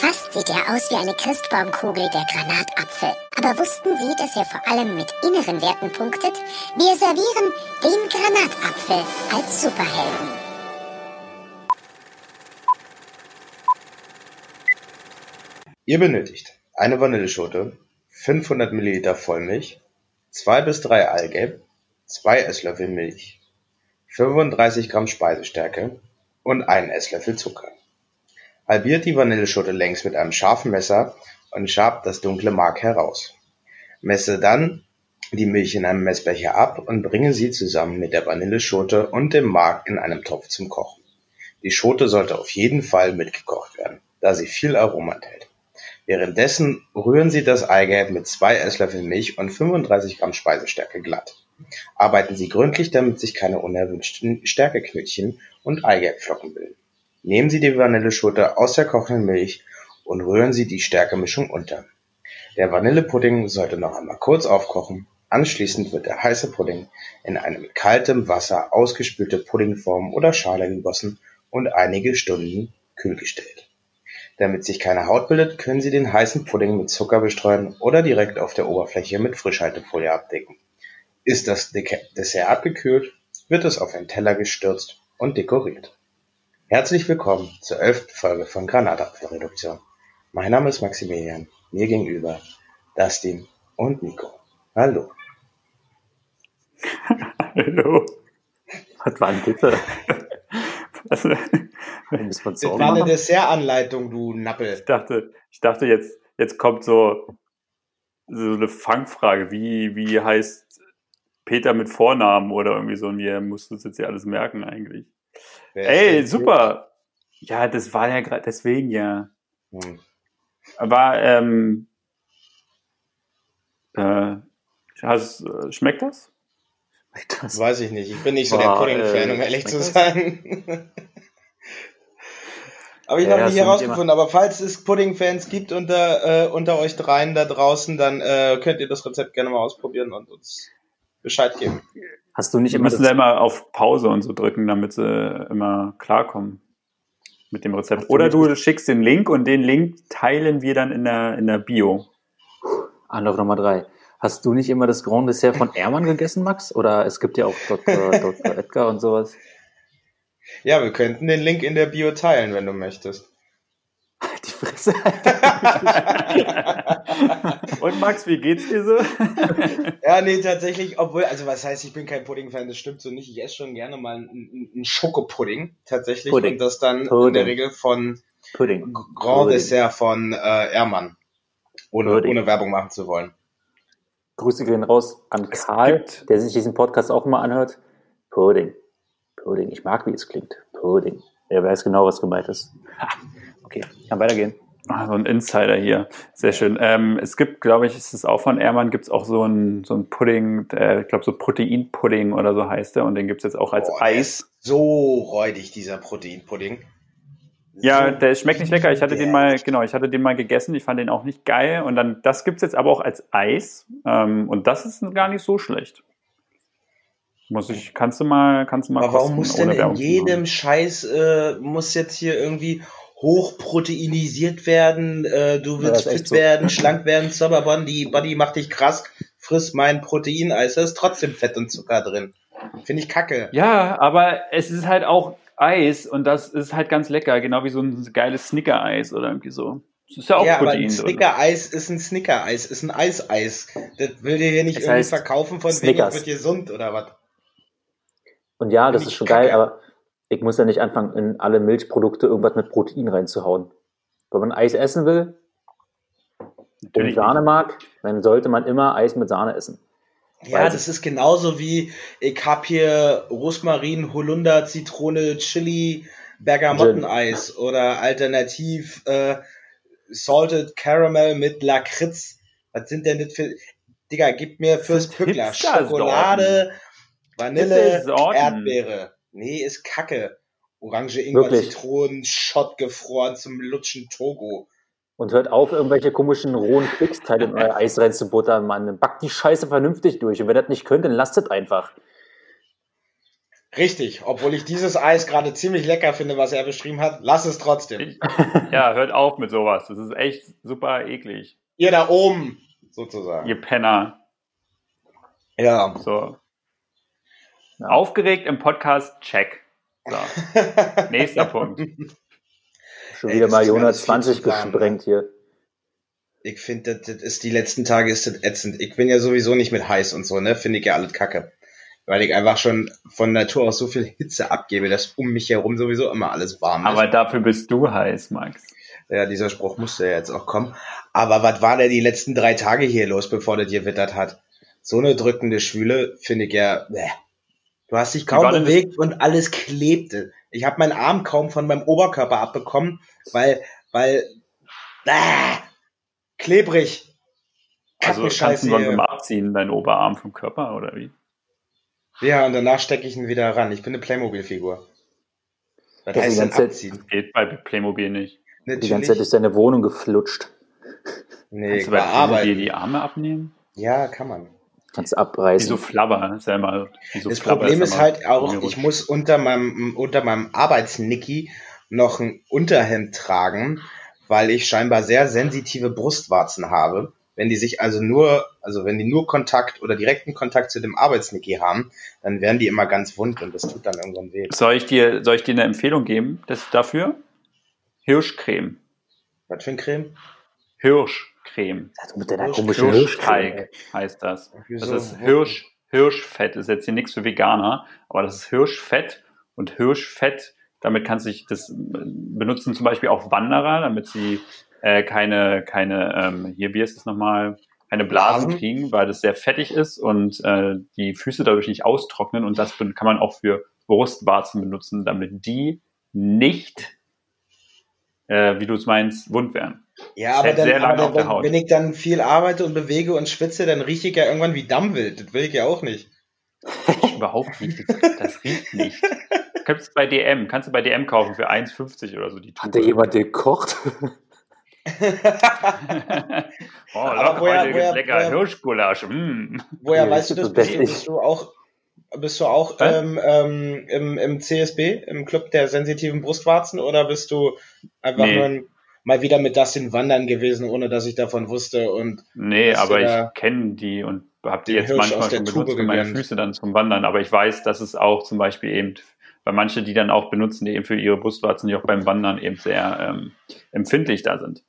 Fast sieht er aus wie eine Christbaumkugel, der Granatapfel. Aber wussten Sie, dass er vor allem mit inneren Werten punktet? Wir servieren den Granatapfel als Superhelden. Ihr benötigt eine Vanilleschote, 500 ml Vollmilch, 2 bis 3 Eigelb, 2 Esslöffel Milch, 35 Gramm Speisestärke und einen Esslöffel Zucker. Halbiert die Vanilleschote längs mit einem scharfen Messer und schabt das dunkle Mark heraus. Messe dann die Milch in einem Messbecher ab und bringe sie zusammen mit der Vanilleschote und dem Mark in einem Topf zum Kochen. Die Schote sollte auf jeden Fall mitgekocht werden, da sie viel Aroma enthält. Währenddessen rühren Sie das Eigelb mit zwei Esslöffeln Milch und 35 Gramm Speisestärke glatt. Arbeiten Sie gründlich, damit sich keine unerwünschten Stärkeknötchen und Eigelbflocken bilden. Nehmen Sie die Vanilleschote aus der kochenden Milch und rühren Sie die Stärkemischung unter. Der Vanillepudding sollte noch einmal kurz aufkochen, anschließend wird der heiße Pudding in eine mit kaltem Wasser ausgespülte Puddingform oder Schale gegossen und einige Stunden kühl gestellt. Damit sich keine Haut bildet, können Sie den heißen Pudding mit Zucker bestreuen oder direkt auf der Oberfläche mit Frischhaltefolie abdecken. Ist das Dessert abgekühlt, wird es auf einen Teller gestürzt und dekoriert. Herzlich willkommen zur elften Folge von Granatapfelreduktion. Mein Name ist Maximilian, mir gegenüber Dustin und Nico. Hallo. Hallo. Was war denn bitte? das war eine Dessertanleitung, du Nappel. Ich dachte, ich dachte jetzt, jetzt kommt so, so eine Fangfrage. Wie, wie heißt Peter mit Vornamen oder irgendwie so? Und wir mussten uns jetzt hier alles merken eigentlich. Ey, super. Ja, das war ja gerade deswegen ja. Hm. Aber ähm, äh, hast, äh, schmeckt das? das? Weiß ich nicht. Ich bin nicht so Boah, der Pudding-Fan, äh, um ehrlich zu sein. Aber ich ja, noch nicht herausgefunden. Aber falls es Pudding-Fans gibt unter, äh, unter euch dreien da draußen, dann äh, könnt ihr das Rezept gerne mal ausprobieren und uns Bescheid geben. Hast du nicht immer. Wir müssen da immer auf Pause und so drücken, damit sie immer klarkommen mit dem Rezept. Oder du schickst den Link und den Link teilen wir dann in der, in der Bio. Anlauf Nummer drei. Hast du nicht immer das Grand Dessert von Ermann gegessen, Max? Oder es gibt ja auch Dr. Dr. Edgar und sowas. Ja, wir könnten den Link in der Bio teilen, wenn du möchtest. Die Fresse. Und Max, wie geht's dir so? ja, nee, tatsächlich, obwohl, also was heißt, ich bin kein Pudding-Fan, das stimmt so nicht. Ich esse schon gerne mal einen, einen Schokopudding, tatsächlich. Pudding. Und das dann Pudding. in der Regel von Pudding. Grand Pudding. Dessert von äh, Ermann. Ohne, ohne Werbung machen zu wollen. Grüße gehen raus an Karl, der sich diesen Podcast auch immer anhört. Pudding. Pudding. Ich mag, wie es klingt. Pudding. Er weiß genau, was gemeint ist. Okay, kann weitergehen. Ah, so ein Insider hier. Sehr schön. Ähm, es gibt, glaube ich, ist es auch von Ermann, gibt es auch so ein, so ein Pudding, äh, ich glaube so Proteinpudding oder so heißt der und den gibt es jetzt auch als Boah, Eis. So räudig, dieser Proteinpudding. Ja, der schmeckt nicht lecker. Ich hatte den mal, genau, ich hatte den mal gegessen. Ich fand den auch nicht geil. Und dann, das gibt's jetzt aber auch als Eis. Ähm, und das ist gar nicht so schlecht. Muss ich, kannst du mal, kannst du mal Aber warum muss denn in jedem Scheiß, äh, muss jetzt hier irgendwie hochproteinisiert werden, äh, du willst ja, fit so. werden, schlank werden, Zauberbon, die Body macht dich krass, friss mein Proteineis, da ist trotzdem Fett und Zucker drin. Finde ich kacke. Ja, aber es ist halt auch Eis und das ist halt ganz lecker, genau wie so ein geiles Snicker-Eis oder irgendwie so. Das ist ja auch ja, Protein. Aber ein Snicker-Eis ist ein Snicker-Eis, ist ein Eiseis. Das will dir hier nicht das irgendwie verkaufen von Snickers. wegen, wird gesund oder was. Und ja, das ist schon kacke. geil, aber ich muss ja nicht anfangen, in alle Milchprodukte irgendwas mit Protein reinzuhauen. Wenn man Eis essen will Natürlich und Sahne mag, dann sollte man immer Eis mit Sahne essen. Ja, das ist genauso wie ich hab hier Rosmarin, Holunder, Zitrone, Chili, Bergamotteneis oder alternativ äh, Salted Caramel mit Lakritz. Was sind denn das für Digga, gib mir fürs Pückler Schokolade, Vanille, Erdbeere. Nee, ist Kacke. Orange, Ingwer, Wirklich? Zitronen, Schott gefroren zum Lutschen Togo. Und hört auf, irgendwelche komischen rohen Fixteile in euer Eis reinzubuttern, Mann. Backt die Scheiße vernünftig durch. Und wenn ihr das nicht könnt, dann lasst es einfach. Richtig, obwohl ich dieses Eis gerade ziemlich lecker finde, was er beschrieben hat, lass es trotzdem. Ich, ja, hört auf mit sowas. Das ist echt super eklig. Ihr da oben, sozusagen. Ihr Penner. Ja. So. Aufgeregt im Podcast, check. So. Nächster Punkt. Schon Ey, wieder mal ist mir Jonas alles viel 20 zu warm, gesprengt hier. Ich finde, das, das ist die letzten Tage ist das ätzend. Ich bin ja sowieso nicht mit heiß und so, ne? Finde ich ja alles kacke. Weil ich einfach schon von Natur aus so viel Hitze abgebe, dass um mich herum sowieso immer alles warm ist. Aber dafür bist du heiß, Max. Ja, dieser Spruch musste ja jetzt auch kommen. Aber was war denn die letzten drei Tage hier los, bevor das gewittert hat? So eine drückende Schwüle finde ich ja. Bäh. Du hast dich kaum das- bewegt und alles klebte. Ich habe meinen Arm kaum von meinem Oberkörper abbekommen, weil, weil, bäh, klebrig. Also kannst du mal abziehen, deinen Oberarm vom Körper oder wie? Ja, und danach stecke ich ihn wieder ran. Ich bin eine Playmobil-Figur. Was heißt denn Zeit- abziehen? Geht bei Playmobil nicht. Die ganze Zeit Natürlich. durch deine Wohnung geflutscht. Nee, Kannst du bei Playmobil die Arme abnehmen? Ja, kann man. Kannst Wie abreißen. so Flabber, ist ja immer, wie so Das Flabber Problem ist immer halt auch, ich muss unter meinem, unter meinem Arbeitsnicky noch ein Unterhemd tragen, weil ich scheinbar sehr sensitive Brustwarzen habe. Wenn die sich also nur, also wenn die nur Kontakt oder direkten Kontakt zu dem Arbeitsnicky haben, dann werden die immer ganz wund und das tut dann irgendwann weh. Soll ich dir, soll ich dir eine Empfehlung geben das, dafür? Hirschcreme. Was für ein Creme? Hirschcreme. Also mit Hirsch- komischen Hirschteig heißt das. Das ist Hirsch, Hirschfett. Das ist jetzt hier nichts für Veganer, aber das ist Hirschfett und Hirschfett. Damit kannst du dich das benutzen zum Beispiel auch Wanderer, damit sie äh, keine, keine, ähm, hier, wie ist es nochmal, keine Blasen kriegen, weil das sehr fettig ist und äh, die Füße dadurch nicht austrocknen und das kann man auch für Brustwarzen benutzen, damit die nicht, äh, wie du es meinst, wund werden. Ja, aber hält dann, sehr lange aber auf der dann Haut. wenn ich dann viel arbeite und bewege und schwitze, dann rieche ich ja irgendwann wie Dammwild. Das will ich ja auch nicht. Überhaupt nicht. Das, das riecht nicht. Kannst du bei DM, kannst du bei DM kaufen für 1,50 oder so die Hat da jemand gekocht? oh, Aber locker, woher- heute woher- lecker woher- Hirschgulasch. Mm. Woher Ja, weißt du das das? ist Bist, bist du auch, bist du auch ähm, ähm, im, im CSB, im Club der sensitiven Brustwarzen, oder bist du einfach Nee. nur ein, mal wieder mit Dustin wandern gewesen, ohne dass ich davon wusste? Und Nee, aber ich kenne die und habe die jetzt Hirsch manchmal schon benutzt für meine? Füße dann zum Wandern. Aber ich weiß, dass es auch zum Beispiel eben, weil manche die dann auch benutzen, die eben für ihre Brustwarzen, die auch beim Wandern eben sehr ähm, empfindlich da sind.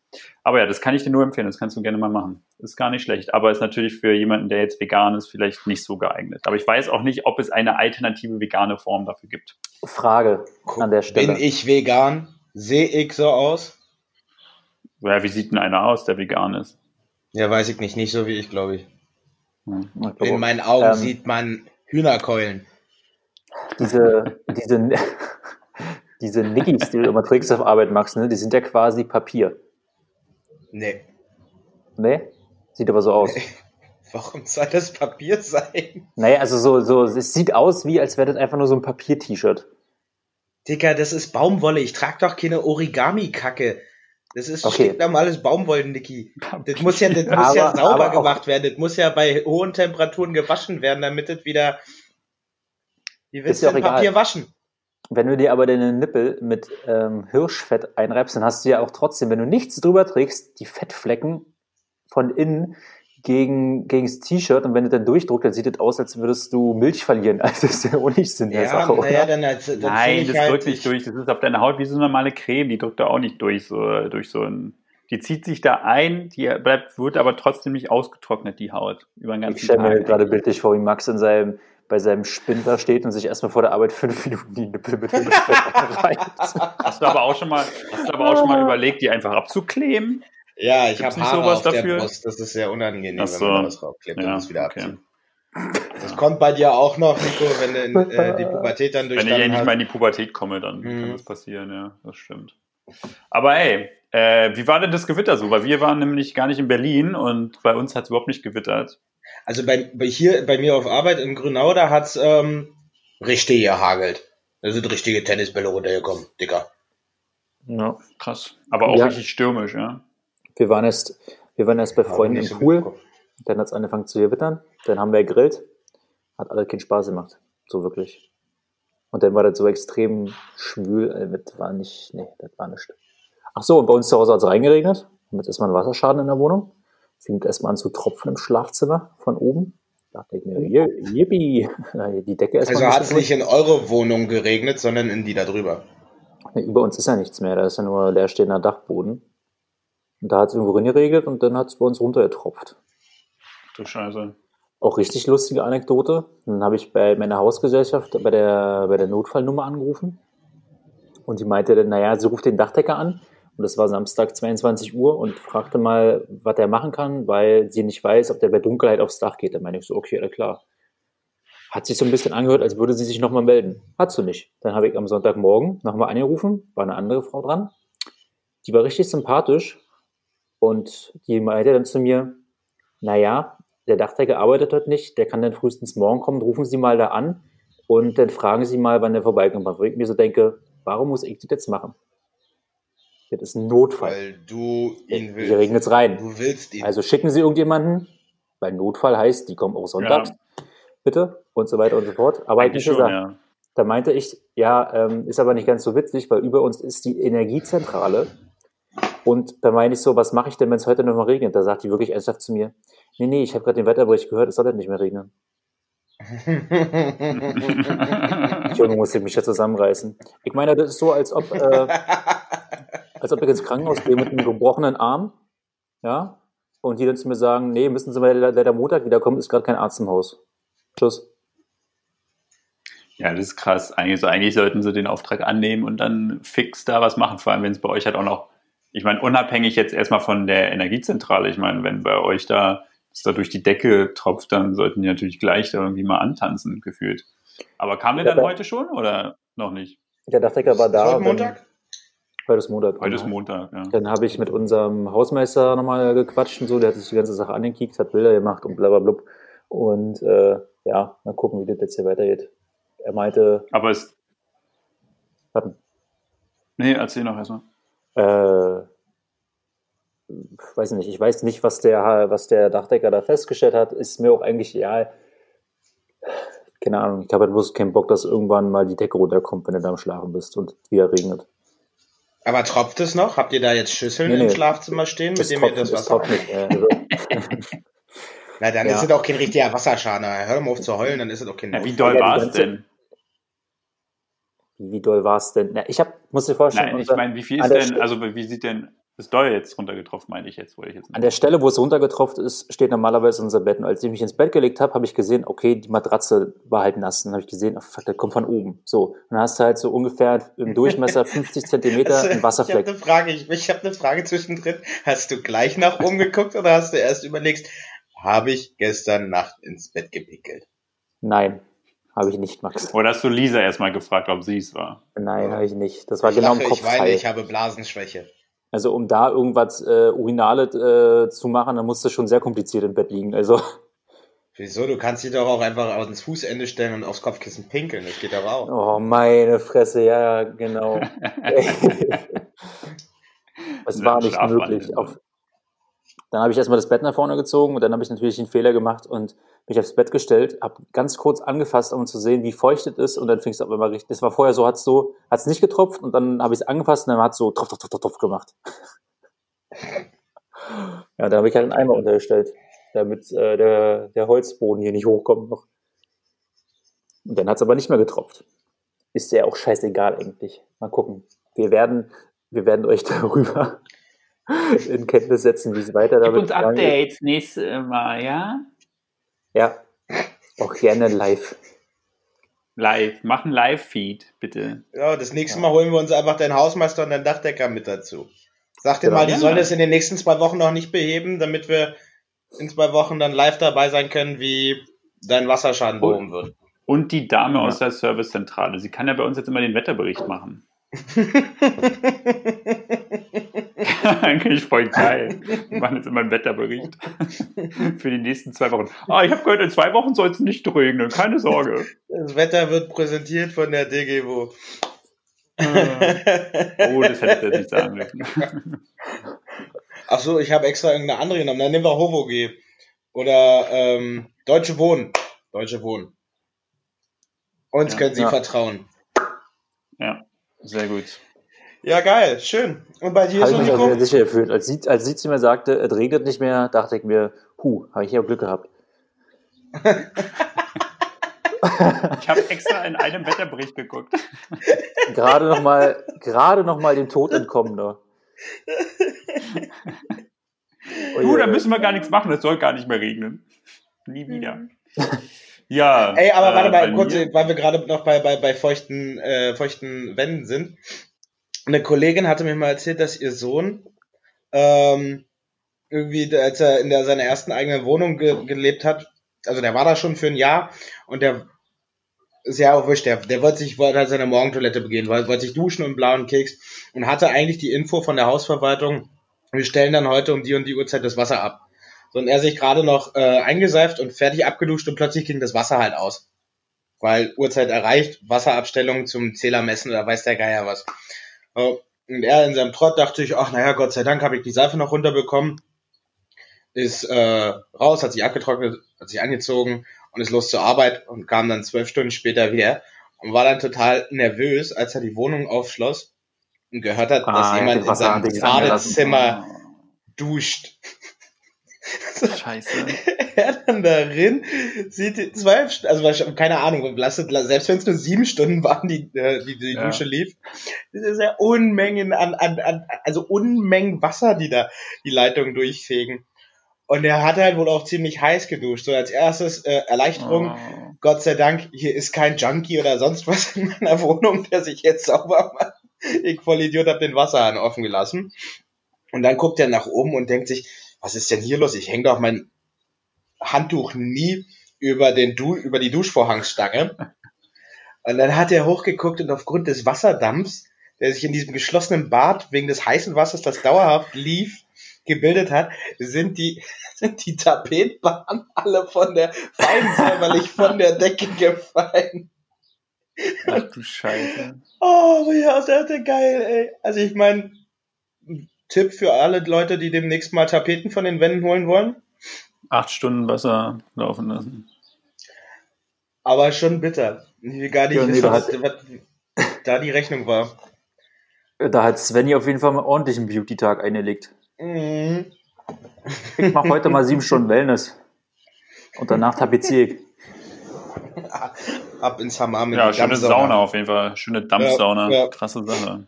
Aber ja, das kann ich dir nur empfehlen, das kannst du gerne mal machen. Ist gar nicht schlecht, aber ist natürlich für jemanden, der jetzt vegan ist, vielleicht nicht so geeignet. Aber ich weiß auch nicht, ob es eine alternative vegane Form dafür gibt. Frage an der Stelle. bin ich vegan? Sehe ich so aus? Ja, wie sieht denn einer aus, der vegan ist? Ja, weiß ich nicht. Nicht so wie ich, glaube ich. Hm. Ich glaube, In meinen Augen Ähm, sieht man Hühnerkeulen. diese, diese, diese Nickys, die du immer trägst auf Arbeit, Max, ne, die sind ja quasi Papier. Nee. Ne? Sieht aber so aus. Warum soll das Papier sein? Naja, also so, so, es sieht aus wie, als wäre das einfach nur so ein Papier-T-Shirt. Dicker, das ist Baumwolle. Ich trage doch keine Origami-Kacke. Das ist Okay. stinknormales Baumwollen, Niki. Das muss ja, das muss ja Aber- sauber aber auch- gemacht werden. Das muss ja bei hohen Temperaturen gewaschen werden, damit es wieder. Wie willst ja du denn auch egal. Papier waschen? Wenn du dir aber deine Nippel mit ähm, Hirschfett einreibst, dann hast du ja auch trotzdem, wenn du nichts drüber trägst, die Fettflecken von innen gegen, gegen das T-Shirt und wenn du dann durchdruckst, dann sieht es aus, als würdest du Milch verlieren. Also das ist ja auch nicht Sinn der Ja, Sache, oder? naja, dann, als- dann Nein, das halt, drückt nicht durch. Das ist auf deiner Haut wie so eine normale Creme. Die drückt da auch nicht durch, so, durch so ein. Die zieht sich da ein, die bleibt, wird aber trotzdem nicht ausgetrocknet, die Haut. Über den ganzen Ich stelle mir Tag. gerade bildlich vor, wie Max in seinem, bei seinem Spind da steht und sich erstmal vor der Arbeit fünf Minuten die Nippel mit Hirschfett einreibt. Hast du aber auch schon mal, hast du aber auch schon mal überlegt, die einfach abzukleben? Ja, ich habe nicht Haare sowas auf dafür? der Brust. Das ist sehr unangenehm, so. wenn man da was draufklebt und Ja, das wieder okay. abzieht. Das kommt bei dir auch noch, Nico, wenn du in, äh, die Pubertät dann Wenn ich durchstanden hast. mal in die Pubertät komme, dann kann Mhm. das passieren, ja, das stimmt. Aber ey, äh, wie war denn das Gewitter so? Weil wir waren nämlich gar nicht in Berlin und bei uns hat es überhaupt nicht gewittert. Also bei, bei hier bei mir auf Arbeit in Grünau, da hat's ähm, richtig gehagelt. Da sind richtige Tennisbälle runtergekommen, Dicker. Ja. Krass. Aber auch Ja. richtig stürmisch, ja. Wir waren erst, wir waren erst bei Freunden im Pool, dann hat es angefangen zu gewittern, dann haben wir gegrillt, hat alles keinen Spaß gemacht. So wirklich. Und dann war das so extrem schwül, äh, das war nicht, nee, das war nicht. Ach so, und bei uns zu Hause hat es reingeregnet. Damit ist mal ein Wasserschaden in der Wohnung. Fängt erstmal an zu tropfen im Schlafzimmer von oben. Da dachte ich mir, yippie, die Decke erstmal. Also hat es nicht in eure Wohnung geregnet, sondern in die da drüber. Nee, über uns ist ja nichts mehr, da ist ja nur leerstehender Dachboden. Und da hat es irgendwo geregelt und dann hat es bei uns runtergetropft. Du Scheiße. Auch richtig lustige Anekdote. Dann habe ich bei meiner Hausgesellschaft bei der, bei der Notfallnummer angerufen. Und die meinte dann, naja, sie ruft den Dachdecker an. Und das war Samstag 22 Uhr und fragte mal, was er machen kann, weil sie nicht weiß, ob der bei Dunkelheit aufs Dach geht. Dann meine ich so, okay, alles klar. Hat sich so ein bisschen angehört, als würde sie sich nochmal melden. Hat sie nicht. Dann habe ich am Sonntagmorgen nochmal angerufen, war eine andere Frau dran. Die war richtig sympathisch und die meinte dann zu mir, naja, der Dachdecker arbeitet heute nicht, der kann dann frühestens morgen kommen, rufen Sie mal da an und dann fragen Sie mal, wann der vorbeikommt. Wo ich mir so denke, warum muss ich das jetzt machen? Das ist ein Notfall. Weil du ihn willst. Hier regnet es rein. Du willst ihn. Also schicken Sie irgendjemanden, weil Notfall heißt, die kommen auch sonntags, ja. bitte, und so weiter und so fort. Aber Eigentlich schon, gesagt, ja. da meinte ich, ja, ähm, ist aber nicht ganz so witzig, weil über uns ist die Energiezentrale. Und da meine ich so, was mache ich denn, wenn es heute noch mal regnet? Da sagt die wirklich ernsthaft zu mir, nee, nee, ich habe gerade den Wetterbericht gehört, es soll halt nicht mehr regnen. Junge, muss ich mich ja zusammenreißen. Ich meine, das ist so, als ob, äh, als ob ich ins Krankenhaus gehe mit einem gebrochenen Arm, ja, und die dann zu mir sagen, nee, müssen Sie mal leider Montag wiederkommen, ist gerade kein Arzt im Haus. Tschüss. Ja, das ist krass. Eigentlich, so, eigentlich sollten sie den Auftrag annehmen und dann fix da was machen, vor allem wenn es bei euch halt auch noch, ich meine, unabhängig jetzt erstmal von der Energiezentrale, ich meine, wenn bei euch da es da durch die Decke tropft, dann sollten die natürlich gleich da irgendwie mal antanzen, gefühlt. Aber kam der dann heute schon oder noch nicht? Der Dachdecker war da. Heute Montag? Heute ist Montag. Heute ist Montag, ja. Dann habe ich mit unserem Hausmeister nochmal gequatscht und so, der hat sich die ganze Sache angekickt, hat Bilder gemacht und blablabla. Und äh, ja, mal gucken, wie das jetzt hier weitergeht. Er meinte. Aber es. Warten. Nee, erzähl noch erstmal. Äh, weiß nicht, ich weiß nicht, was der, was der Dachdecker da festgestellt hat, ist mir auch eigentlich egal. Keine Ahnung, ich habe halt bloß keinen Bock, dass irgendwann mal die Decke runterkommt, wenn du da am Schlafen bist und wieder regnet. Aber tropft es noch? Habt ihr da jetzt Schüsseln nee, nee. im Schlafzimmer stehen, mit dem ihr das Wasser... Tropft nicht, also. Na, dann ja. ist es auch kein richtiger Wasserschaden. Hör mal auf zu heulen, dann ist es auch kein... Ja, wie doll war es denn? Wie, doll war es denn? Na, ich hab, muss dir vorstellen... Nein, ich meine, wie viel ist denn, also wie sieht denn ist doll jetzt runtergetroffen, meine ich jetzt, wollte ich jetzt. An der Stelle, wo es runtergetroffen ist, steht normalerweise unser Bett. Und als ich mich ins Bett gelegt habe, habe ich gesehen, okay, die Matratze war halt nass. Dann habe ich gesehen, oh fuck, das kommt von oben. So. Und dann hast du halt so ungefähr im Durchmesser 50 Zentimeter also, einen Wasserfleck. Ich habe eine Frage, ich, ich habe eine Frage zwischendrin. Hast du gleich nach oben geguckt oder hast du erst überlegt, habe ich gestern Nacht ins Bett gepickelt? Nein. Habe ich nicht, Max. Oder hast du Lisa erstmal gefragt, ob sie es war? Nein, habe ich nicht. Das war ich genau lache, im Kopf. Ich weine, ich habe Blasenschwäche. Also um da irgendwas äh, Urinale äh, zu machen, dann musst du schon sehr kompliziert im Bett liegen. Also. Wieso? Du kannst dich doch auch einfach ans Fußende stellen und aufs Kopfkissen pinkeln. Das geht doch auch. Oh, meine Fresse, ja, genau. Es war nicht möglich. Auf, dann habe ich erstmal das Bett nach vorne gezogen und dann habe ich natürlich den Fehler gemacht und mich aufs Bett gestellt, habe ganz kurz angefasst, um zu sehen, wie feucht es ist und dann fing es auf einmal richtig. Das war vorher so, hat es so, hat's nicht getropft und dann habe ich es angefasst und dann hat es so tropf, tropf, tropf, tropf gemacht. ja, da habe ich halt einen Eimer untergestellt, damit äh, der, der Holzboden hier nicht hochkommt noch. Und dann hat es aber nicht mehr getropft. Ist ja auch scheißegal eigentlich. Mal gucken. Wir werden, wir werden euch darüber in Kenntnis setzen, wie es weiter damit Gib uns Updates geht. nächstes Mal, ja? Ja, auch gerne live. Live, mach einen Live-Feed, bitte. Ja, das nächste Mal holen wir uns einfach deinen Hausmeister und deinen Dachdecker mit dazu. Sag dir genau. mal, die sollen das in den nächsten zwei Wochen noch nicht beheben, damit wir in zwei Wochen dann live dabei sein können, wie dein Wasserschaden behoben wird. Und die Dame ja. aus der Servicezentrale. Sie kann ja bei uns jetzt immer den Wetterbericht machen. Eigentlich voll geil. Wir machen jetzt immer einen Wetterbericht für die nächsten zwei Wochen. Ah, ich habe gehört, in zwei Wochen soll es nicht regnen. Keine Sorge. Das Wetter wird präsentiert von der DGWO. oh, das hätte ich nicht sagen müssen. Ach so, ich habe extra irgendeine andere genommen. Dann nehmen wir HOVOG. Oder ähm, Deutsche Wohnen. Deutsche Wohnen. Uns ja, können Sie ja. vertrauen. Ja, sehr gut. Ja, geil, schön. Und bei dir Habe so, ich mich Nico? sehr sicher gefühlt. Als sie, als sie zu mir sagte, es regnet nicht mehr, dachte ich mir, hu, habe ich ja Glück gehabt. Ich habe extra in einem Wetterbericht geguckt. Gerade nochmal, gerade noch mal dem Tod entkommen da. Du, da müssen wir gar nichts machen, es soll gar nicht mehr regnen. Nie wieder. Ja. Ey, aber äh, warte mal, kurz, mir- weil wir gerade noch bei, bei, bei feuchten, äh, feuchten Wänden sind. Eine Kollegin hatte mir mal erzählt, dass ihr Sohn ähm, irgendwie, als er in der, seiner ersten eigenen Wohnung ge gelebt hat, also der war da schon für ein Jahr und der ist ja auch wurscht, der, der wollte sich, wollte halt seine Morgentoilette begehen, wollte, wollte sich duschen und blauen Keks und hatte eigentlich die Info von der Hausverwaltung, wir stellen dann heute um die und die Uhrzeit das Wasser ab. So, und er sich gerade noch äh, eingeseift und fertig abgeduscht und plötzlich ging das Wasser halt aus. Weil Uhrzeit erreicht, Wasserabstellung zum Zähler messen oder weiß der Geier was. Und er in seinem Trott dachte sich, ach naja, Gott sei Dank habe ich die Seife noch runterbekommen. Ist äh, raus, hat sich abgetrocknet, hat sich angezogen und ist los zur Arbeit und kam dann zwölf Stunden später wieder und war dann total nervös, als er die Wohnung aufschloss und gehört hat, Ah, dass jemand in seinem. Badezimmer duscht. Scheiße. er dann darin, sieht die zwölf, St- also keine Ahnung, selbst wenn es nur sieben Stunden waren, die äh, die, die Ja. Dusche lief, das ist ja Unmengen an, an, an, also Unmengen Wasser, die da die Leitung durchfegen. Und er hat halt wohl auch ziemlich heiß geduscht. So als erstes äh, Erleichterung, Oh. Gott sei Dank, hier ist kein Junkie oder sonst was in meiner Wohnung, der sich jetzt sauber macht. Ich voll Idiot hab den Wasserhahn offen gelassen. Und dann guckt er nach oben und denkt sich, was ist denn hier los? Ich hänge doch mein Handtuch nie über den du über die Duschvorhangsstange. Und dann hat er hochgeguckt und aufgrund des Wasserdampfs, der sich in diesem geschlossenen Bad wegen des heißen Wassers, das dauerhaft lief, gebildet hat, sind die, sind die Tapetbahnen alle von der, fein säuberlich von der Decke gefallen. Ach du Scheiße. Oh, ja, das ist geil, ey. Also ich meine, Tipp für alle Leute, die demnächst mal Tapeten von den Wänden holen wollen. Acht Stunden Wasser laufen lassen. Aber schon bitter. Ich will gar nicht Ja, nee, wissen, da was, hat- was da die Rechnung war. Da hat Svenny auf jeden Fall mal ordentlich einen Beauty-Tag eingelegt. Mhm. Ich mache heute mal sieben Stunden Wellness. Und danach tapeziere ich. Ab ins Hammam. Ja, schöne Dampfsauna. Sauna auf jeden Fall. Schöne Dampfsauna. Ja, ja. Krasse Sache.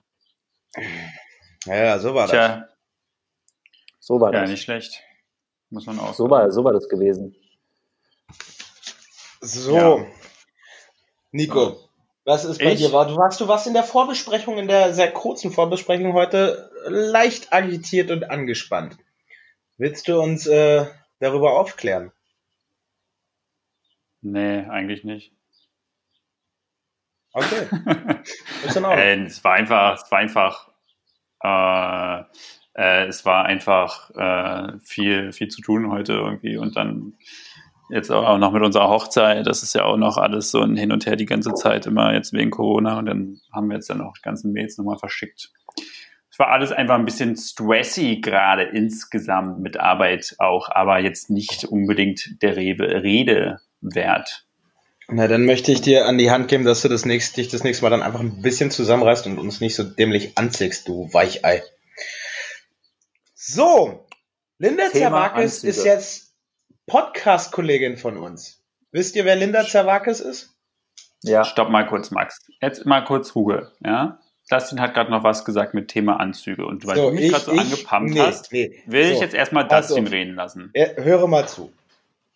Ja, ja, so war das. Tja, So war ja, das. nicht schlecht. Muss man auch So war, so war das gewesen. So. Ja. Nico, was ist bei Ich? dir? War- Du warst, du warst in der Vorbesprechung, in der sehr kurzen Vorbesprechung heute leicht agitiert und angespannt. Willst du uns äh, darüber aufklären? Nee, eigentlich nicht. Okay, ist in Ordnung. äh, es war einfach, es war einfach, äh, äh, es war einfach äh, viel, viel zu tun heute irgendwie und dann jetzt auch noch mit unserer Hochzeit, das ist ja auch noch alles so ein Hin und Her die ganze Zeit immer jetzt wegen Corona und dann haben wir jetzt dann auch die ganzen Mails nochmal verschickt. Es war alles einfach ein bisschen stressy gerade insgesamt mit Arbeit auch, aber jetzt nicht unbedingt der Rede, Rede wert. Na, dann möchte ich dir an die Hand geben, dass du das nächste, dich das nächste Mal dann einfach ein bisschen zusammenreißt und uns nicht so dämlich anziehst, du Weichei. So, Linda Thema Zerwakis Anzüge. ist jetzt Podcast-Kollegin von uns. Wisst ihr, wer Linda Zerwakis ist? Ja. Stopp mal kurz, Max. Jetzt mal kurz Ruhe, ja? Dustin hat gerade noch was gesagt mit Thema Anzüge und weil So, du mich gerade so angepumpt nee, hast, nee. will ich So, jetzt erstmal Dustin auf. reden lassen. Ja, höre mal zu.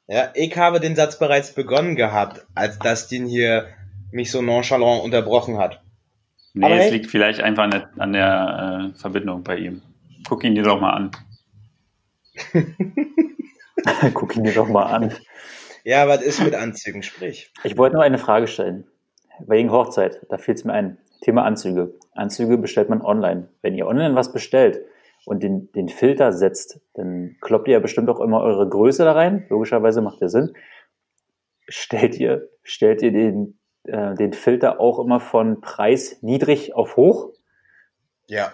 Ja, ich habe den Satz bereits begonnen gehabt, als Dustin hier mich so nonchalant unterbrochen hat. Nee, Aber es hey- liegt vielleicht einfach an der, an der äh, Verbindung bei ihm. Guck ihn dir doch mal an. Guck ihn dir doch mal an. Ja, was ist mit Anzügen? Sprich. Ich wollte nur eine Frage stellen. Wegen Hochzeit, da fiel es mir ein. Thema Anzüge. Anzüge bestellt man online. Wenn ihr online was bestellt und den, den Filter setzt, dann kloppt ihr ja bestimmt auch immer eure Größe da rein. Logischerweise macht der Sinn. Stellt ihr, stellt ihr den, äh, den Filter auch immer von Preis niedrig auf hoch Ja.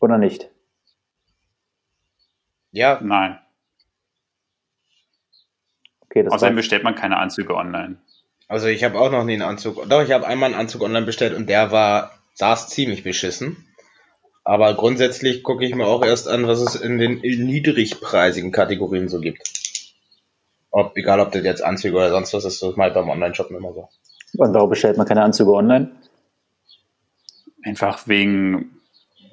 oder nicht? Ja, Nein. Okay, das Außerdem bestellt man keine Anzüge online. Also ich habe auch noch nie einen Anzug. Doch, ich habe einmal einen Anzug online bestellt und der war, saß ziemlich beschissen. Aber grundsätzlich gucke ich mir auch erst an, was es in den niedrigpreisigen Kategorien so gibt. Ob, egal ob das jetzt Anzüge oder sonst was ist, das ist mal beim Online-Shop immer so. Und warum bestellt man keine Anzüge online? Einfach wegen,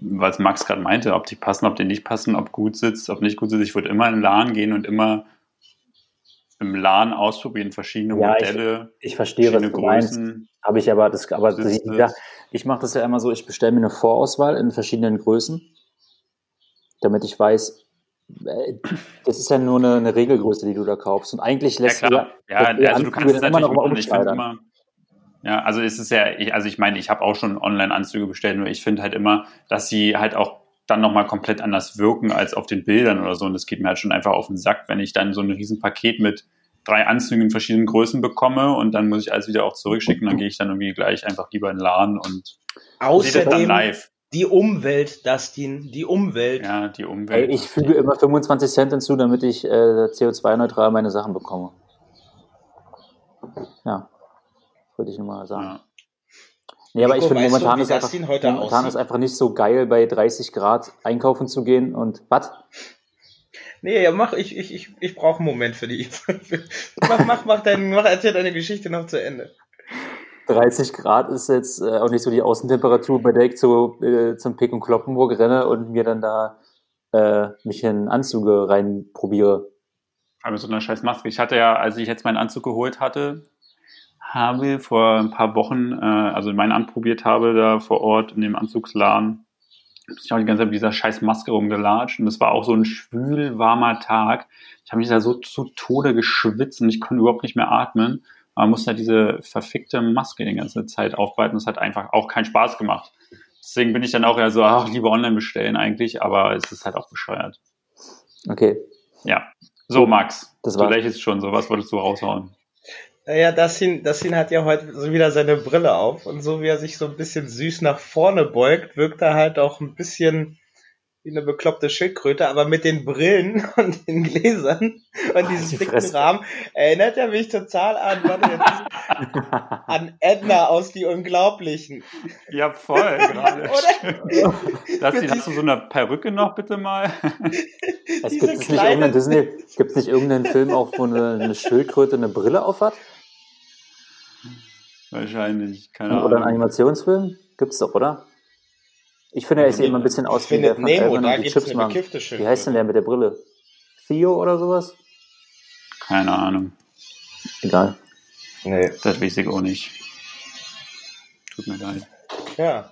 was Max gerade meinte, ob die passen, ob die nicht passen, ob gut sitzt, ob nicht gut sitzt. Ich würde immer in den Laden gehen und immer im Laden ausprobieren, verschiedene Ja, Modelle, Ich verstehe, was du meinst. Größen. Habe ich aber, das, aber Das ich, ja, mache das ja immer so, ich bestelle mir eine Vorauswahl in verschiedenen Größen, damit ich weiß, äh, das ist ja nur eine, eine Regelgröße, die du da kaufst. Und eigentlich Ja, lässt klar. du Ja, lässt also du kannst es immer noch mal umschneidern. immer, ja, also es ist ja, ich, also ich meine, ich habe auch schon Online-Anzüge bestellt, nur ich finde halt immer, dass sie halt auch dann nochmal komplett anders wirken als auf den Bildern oder so. Und das geht mir halt schon einfach auf den Sack, wenn ich dann so ein Riesenpaket mit drei Anzügen in verschiedenen Größen bekomme und dann muss ich alles wieder auch zurückschicken, dann gehe ich dann irgendwie gleich einfach lieber in den Laden und sehe das dann Außerdem live. die Umwelt, Dustin, die Umwelt. Ja, die Ey, Umwelt. ich füge immer 25 Cent hinzu, damit ich äh, CO2-neutral meine Sachen bekomme. Ja, wollte ich nur mal sagen. ja. Nee, aber ich finde du, momentan, ist einfach, momentan aussieht? ist einfach nicht so geil, bei 30 Grad einkaufen zu gehen und was? Nee, ja, mach, ich, ich, ich, ich brauche einen Moment für die. mach, mach, mach, dein, mach, erzähl deine Geschichte noch zu Ende. 30 Grad ist jetzt äh, auch nicht so die Außentemperatur, bei der ich zu, äh, zum Pick und Kloppenburg renne und mir dann da äh, mich in Anzüge reinprobiere. Aber mit so einer scheiß Maske. Ich hatte ja, als ich jetzt meinen Anzug geholt hatte, habe vor ein paar Wochen, äh, also meinen anprobiert habe, da vor Ort in dem Anzugsladen, ich auch die ganze Zeit mit dieser scheiß Maske rumgelatscht. Und es war auch so ein schwül, warmer Tag. Ich habe mich da so zu Tode geschwitzt und ich konnte überhaupt nicht mehr atmen. Man musste halt diese verfickte Maske die ganze Zeit aufbereiten. Das hat einfach auch keinen Spaß gemacht. Deswegen bin ich dann auch eher so, ach, lieber online bestellen eigentlich, aber es ist halt auch bescheuert. Okay. Ja. So, Max, Das du war's. lächelst schon, so was wolltest du raushauen? Naja, Dustin, Dustin hat ja heute so wieder seine Brille auf und so wie er sich so ein bisschen süß nach vorne beugt, wirkt er halt auch ein bisschen wie eine bekloppte Schildkröte, aber mit den Brillen und den Gläsern und diesem die dicken Fresse. Rahmen erinnert er mich total an, warte jetzt, an Edna aus Die Unglaublichen. Ja, voll, gerade. Mit hast du so eine Perücke noch, bitte mal? Es gibt es nicht irgendeinen Disney, gibt es nicht irgendeinen Film auch, wo eine, eine Schildkröte eine Brille aufhat? Wahrscheinlich, keine Oder ein Ahnung. Animationsfilm? Gibt's doch, oder? Ich finde, er sieht immer ein bisschen aus wie der von Nemo, Alvin da und die Chipsmann. bekiffte Wie heißt denn der mit der Brille? Theo oder sowas? Keine Ahnung. Egal. Nee. Das weiß ich auch nicht. Tut mir leid. Ja.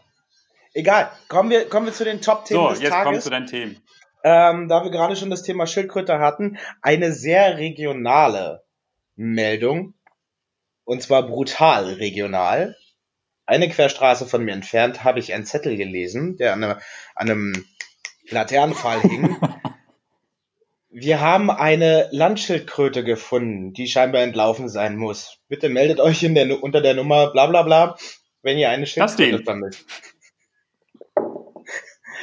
Egal, kommen wir, kommen wir zu den Top-Themen So, des jetzt komm Tages. zu deinen Themen. ähm, da wir gerade schon das Thema Schildkröte hatten, eine sehr regionale Meldung. Und zwar brutal regional. Eine Querstraße von mir entfernt habe ich einen Zettel gelesen, der an, einer, an einem Laternenpfahl hing. Wir haben eine Landschildkröte gefunden, die scheinbar entlaufen sein muss. Bitte meldet euch in der, unter der Nummer bla bla bla, wenn ihr eine Schildkröte fandet.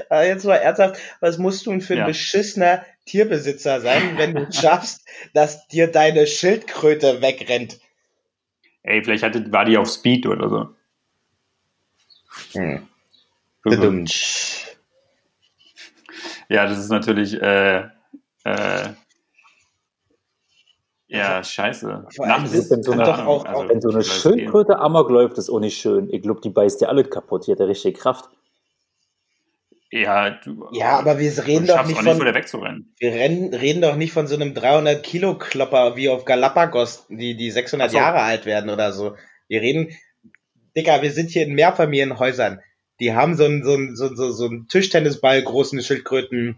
Aber jetzt mal ernsthaft, was musst du denn für ein Ja. beschissener Tierbesitzer sein, wenn du schaffst, dass dir deine Schildkröte wegrennt? Ey, vielleicht hatte, war die auf Speed oder so. Hm. Ja, das ist natürlich, äh, äh, ja, scheiße. Allem Nachts, das wenn so eine- auch- also, Wenn so eine Schildkröte Amok läuft, ist auch nicht schön. Ich glaube, die beißt dir alle kaputt. Die hat ja richtig Kraft. Ja, du, Ja, aber wir reden doch nicht nicht, von, wegzurennen. wir rennen, reden doch nicht von so einem 300 Kilo Klopper wie auf Galapagos, die, die 600 Ach so. Jahre alt werden oder so. Wir reden, Dicker, wir sind hier in Mehrfamilienhäusern. Die haben so einen, so einen, so, so, so einen Tischtennisball großen Schildkrötenköter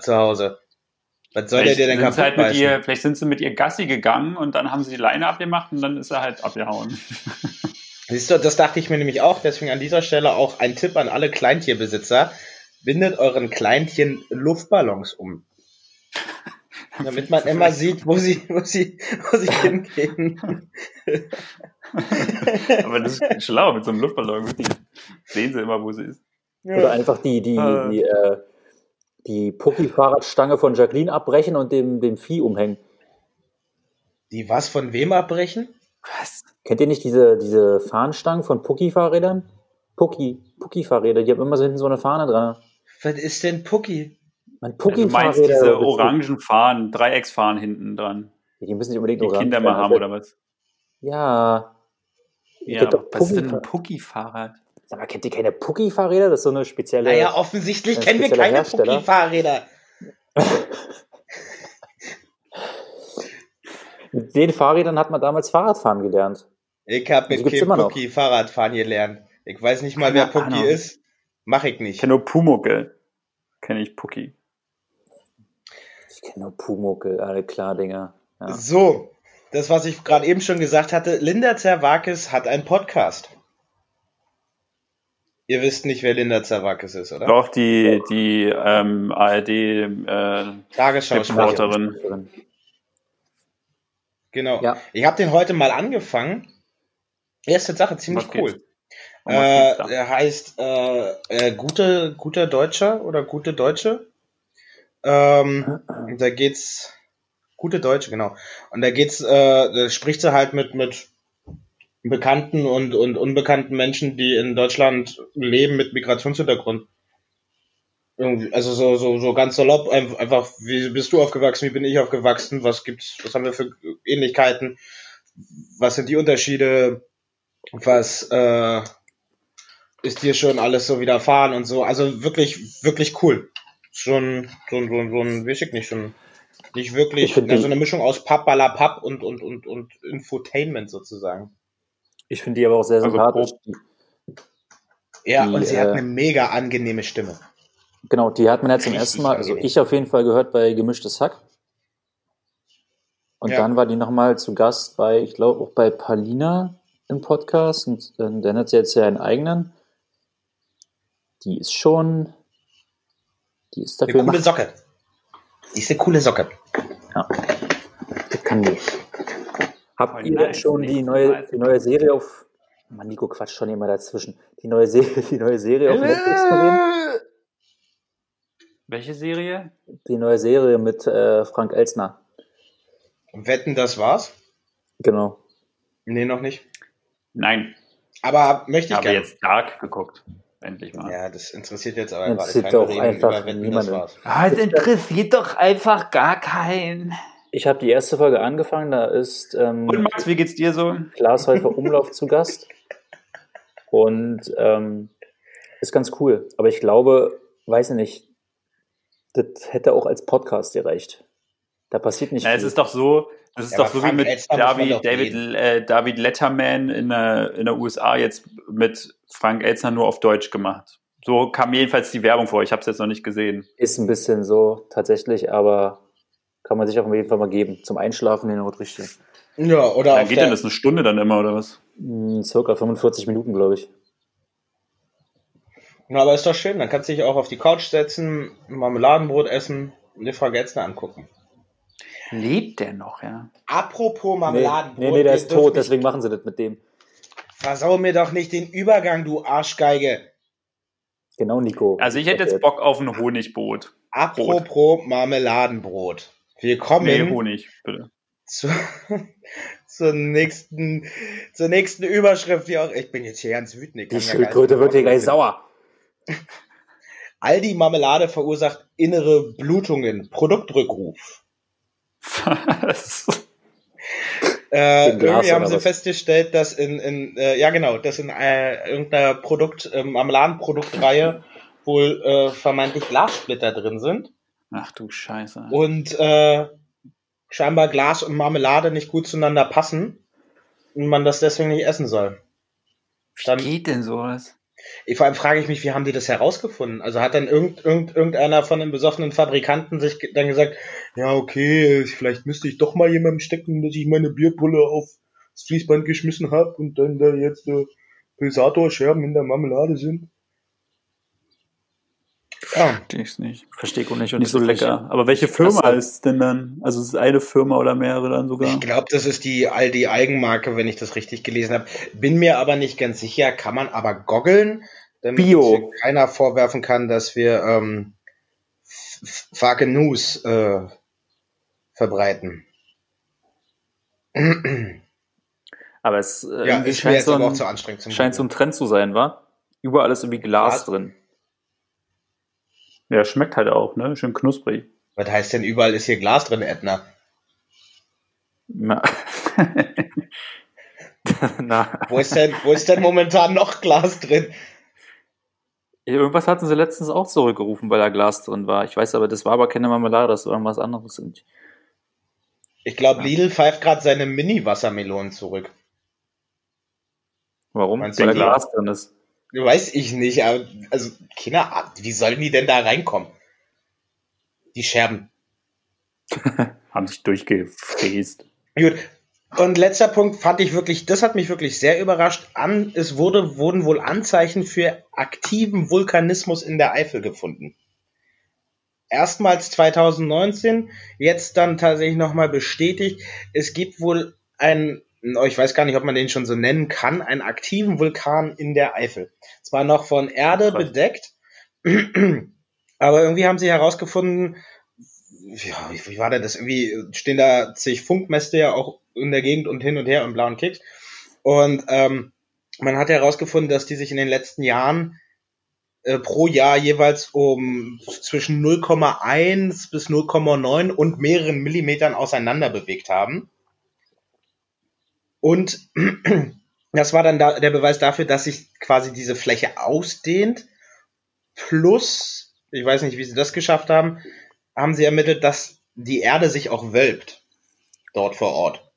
zu Hause. Was soll der Vielleicht dir denn kaputt halt mit ihr, vielleicht sind sie mit ihr Gassi gegangen und dann haben sie die Leine abgemacht und dann ist er halt abgehauen. Siehst du, das dachte ich mir nämlich auch, deswegen an dieser Stelle auch ein Tipp an alle Kleintierbesitzer. Bindet euren Kleintieren Luftballons um. Damit man immer sieht, wo sie, wo sie, wo sie hingehen. Aber das ist schlau mit so einem Luftballon. Sehen sie immer, wo sie ist. Oder einfach die, die, Äh. die, äh, die Pucki-Fahrradstange von Jacqueline abbrechen und dem, dem Vieh umhängen. Die was von wem abbrechen? Was? Kennt ihr nicht diese, diese Fahnenstangen von Pucki-Fahrrädern? Pucki, Pucki-Fahrräder, die haben immer so hinten so eine Fahne dran. Was ist denn Pucki? Mein Also du meinst diese orangen Fahnen, Dreiecksfahnen hinten dran, Die müssen nicht unbedingt die orange Kinder mal haben oder was? Ja. Ja, was ist denn ein Pucki-Fahr- Pucki-Fahrrad? Sag mal, kennt ihr keine Pucki-Fahrräder? Das ist so eine spezielle. Naja, offensichtlich kennen wir keine Hersteller. Pucki-Fahrräder. Mit den Fahrrädern hat man damals Fahrradfahren gelernt. Ich habe mit Kim. Pucki Fahrradfahren gelernt. Ich weiß nicht mal, wer Pucki ist. Mach ich Ich nicht. kenne nur Pumuckel. Kenne ich Pucki. Ich kenne nur Pumuckel, alle klar, Dinger. Ja. So, das, was ich gerade eben schon gesagt hatte, Linda Zerwakis hat einen Podcast. Ihr wisst nicht, wer Linda Zerwakis ist, oder? Doch, die, die ähm, ARD äh, Tagesschau. Genau. Ja. Ich habe den heute mal angefangen. Erste Sache, ziemlich Was cool. Äh, er heißt äh, äh, gute, guter Deutscher oder gute Deutsche. Ähm, und da geht's gute Deutsche, genau. Und da geht's, äh, da spricht sie halt mit mit bekannten und und unbekannten Menschen, die in Deutschland leben mit Migrationshintergrund. Irgendwie, also so so so ganz salopp ein- einfach, wie bist du aufgewachsen, wie bin ich aufgewachsen, was gibt's, was haben wir für Ähnlichkeiten, was sind die Unterschiede, was äh, ist dir schon alles so widerfahren und so. Also wirklich, wirklich cool. Schon, so, ein- so, ein- so ein, weiß ich nicht, schon nicht wirklich, na, die- so eine Mischung aus Pappalapapp und, und, und, und Infotainment sozusagen. Ich finde die aber auch sehr Also sympathisch. Ja, Die, und sie äh, hat eine mega angenehme Stimme. Genau, die hat man ja zum ersten Mal, also ich auf jeden Fall gehört bei Gemischtes Hack. Und Ja. dann war die nochmal zu Gast bei, ich glaube, auch bei Palina im Podcast. Und äh, dann hat sie jetzt ja einen eigenen. Die ist schon, die ist Eine dafür coole macht, Socke. Die ist eine coole Socke. das kann die. Habt Voll ihr denn schon die neue, die neue Serie auf, Mann, Nico quatscht schon immer dazwischen. Die neue Serie, die neue Serie auf Netflix gesehen? Welche Serie? Die neue Serie mit äh, Frank Elsner. Wetten, das war's? Genau. Nee, noch nicht. Nein, Aber möchte ich ich habe gerne. jetzt Dark geguckt. Endlich mal. Ja, das interessiert jetzt aber Interessiert gerade keinen. doch Wir reden einfach über Wetten, niemanden. das war's. Ah, es interessiert doch einfach gar keinen. Ich habe die erste Folge angefangen, da ist ähm, Und Max, wie geht's dir so? Klaas Häufer Umlauf zu Gast. Und ähm, ist ganz cool. Aber ich glaube, weiß ich nicht, das hätte auch als Podcast gereicht. Da passiert nicht Na, es viel. ist doch so, das ist Ja, doch so wie mit David, David, äh, David Letterman in der, in der USA jetzt mit Frank Elzner nur auf Deutsch gemacht. So kam jedenfalls die Werbung vor. Ich habe es jetzt noch nicht gesehen. Ist ein bisschen so tatsächlich, aber kann man sich auf jeden Fall mal geben. Zum Einschlafen den Not richtig. Ja, oder Dann geht der, denn das eine Stunde dann immer oder was? Hm, circa 45 Minuten, glaube ich. Na, aber ist doch schön. Dann kannst du dich auch auf die Couch setzen, ein Marmeladenbrot essen und dir Frau Getzner angucken. Lebt der noch, ja? Apropos Nee, Marmeladenbrot. nee, nee, der ihr ist tot, nicht- deswegen machen sie das mit dem. Versau mir doch nicht den Übergang, du Arschgeige. Genau, Nico. Also ich hätte jetzt Bock auf ein Honigbrot. Apropos Marmeladenbrot. Wir kommen Nee, Honig, bitte. zu, zur nächsten, zur nächsten Überschrift, die auch, ich bin jetzt hier ganz wütend. Die ja Schildkröte wird hier gleich sauer. Aldi Marmelade verursacht innere Blutungen. Produktrückruf. Was? Äh, irgendwie haben sie was? festgestellt, dass in, in äh, ja genau, dass in äh, irgendeiner Produkt, äh, Marmeladenproduktreihe wohl äh, vermeintlich Glassplitter drin sind Ach du Scheiße. und äh, scheinbar Glas und Marmelade nicht gut zueinander passen und man das deswegen nicht essen soll. Wie dann- geht denn sowas? Vor allem frage ich mich, wie haben die das herausgefunden? Also hat dann irgend, irgend, irgendeiner von den besoffenen Fabrikanten sich dann gesagt, ja, okay, vielleicht müsste ich doch mal jemandem stecken, dass ich meine Bierpulle aufs Fließband geschmissen habe und dann da jetzt äh, Pulsatorscherben in der Marmelade sind. Ja, Verstehe ich nicht. Verstehe ich auch nicht. Und Nicht so lecker. Aber welche Firma ist denn dann? Also ist es eine Firma oder mehrere dann sogar? ich glaube, das ist die Aldi Eigenmarke, wenn ich das richtig gelesen habe. Bin mir aber nicht ganz sicher, kann man aber goggeln, damit Bio. keiner vorwerfen kann, dass wir ähm, Fake News äh, verbreiten. Aber es äh, Ja, scheint, so ein, zu anstrengend zum scheint so ein Trend zu sein, wa? Überall ist irgendwie Glas Was? drin. Ja, schmeckt halt auch, ne? Schön knusprig. Was heißt denn, überall ist hier Glas drin, Edna? Na, Na, Wo ist denn, wo ist denn momentan noch Glas drin? irgendwas hatten sie letztens auch zurückgerufen, weil da Glas drin war. Ich weiß aber, das war aber keine Marmelade, das war irgendwas anderes. Und Ich glaube, Lidl pfeift gerade seine Mini-Wassermelonen zurück. warum? Meinst Weil da Glas drin ist. Weiß ich nicht, aber also keine Ahnung, wie sollen die denn da reinkommen? Die Scherben. Haben sich durchgefräst. Gut. Und letzter Punkt fand ich wirklich, das hat mich wirklich sehr überrascht. An, es wurde, wurden wohl Anzeichen für aktiven Vulkanismus in der Eifel gefunden. Erstmals 2019, jetzt dann tatsächlich nochmal bestätigt. Es gibt wohl einen, oh, ich weiß gar nicht, ob man den schon so nennen kann, einen aktiven Vulkan in der Eifel. Zwar noch von Erde Krass. bedeckt, aber irgendwie haben sie herausgefunden, ja, wie, wie war denn das? Irgendwie stehen da zig Funkmäste ja auch in der Gegend und hin und her im blauen Kicks. Und ähm, man hat herausgefunden, dass die sich in den letzten Jahren äh, pro Jahr jeweils um zwischen 0,1 bis 0,9 und mehreren Millimetern auseinander bewegt haben. Und das war dann da, der Beweis dafür, dass sich quasi diese Fläche ausdehnt. Plus, ich weiß nicht, wie sie das geschafft haben, haben sie ermittelt, dass die Erde sich auch wölbt. Dort vor Ort.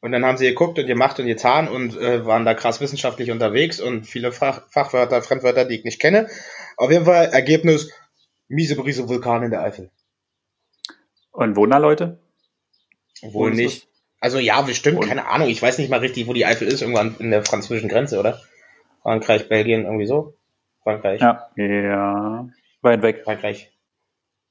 Und dann haben sie geguckt und gemacht und getan und äh, waren da krass wissenschaftlich unterwegs und viele Fach Fachwörter, Fremdwörter, die ich nicht kenne. Auf jeden Fall Ergebnis, miese Brise Vulkan in der Eifel. Und wohnen da Leute? Wohl ist nicht. Also ja, bestimmt, Und- keine Ahnung. Ich weiß nicht mal richtig, wo die Eifel ist. Irgendwann in der französischen Grenze, oder? Frankreich, Belgien, irgendwie so. Frankreich, Ja, Ja. weit weg. Frankreich.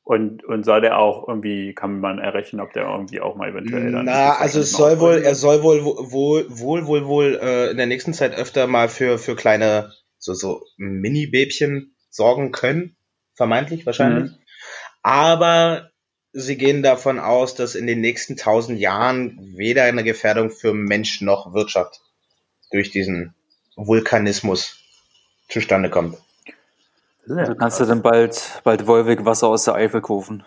Und, und soll der auch irgendwie, kann man errechnen, ob der irgendwie auch mal eventuell dann. Na, also es soll wohl, er soll wohl wohl wohl wohl wohl äh, in der nächsten Zeit öfter mal für für kleine so so Mini-Bäbchen sorgen können, vermeintlich wahrscheinlich. Mhm. Aber sie gehen davon aus, dass in den nächsten tausend Jahren weder eine Gefährdung für Mensch noch Wirtschaft durch diesen Vulkanismus zustande kommt. Ja, Also kannst du dann bald, bald Wolwig Wasser aus der Eifel kaufen.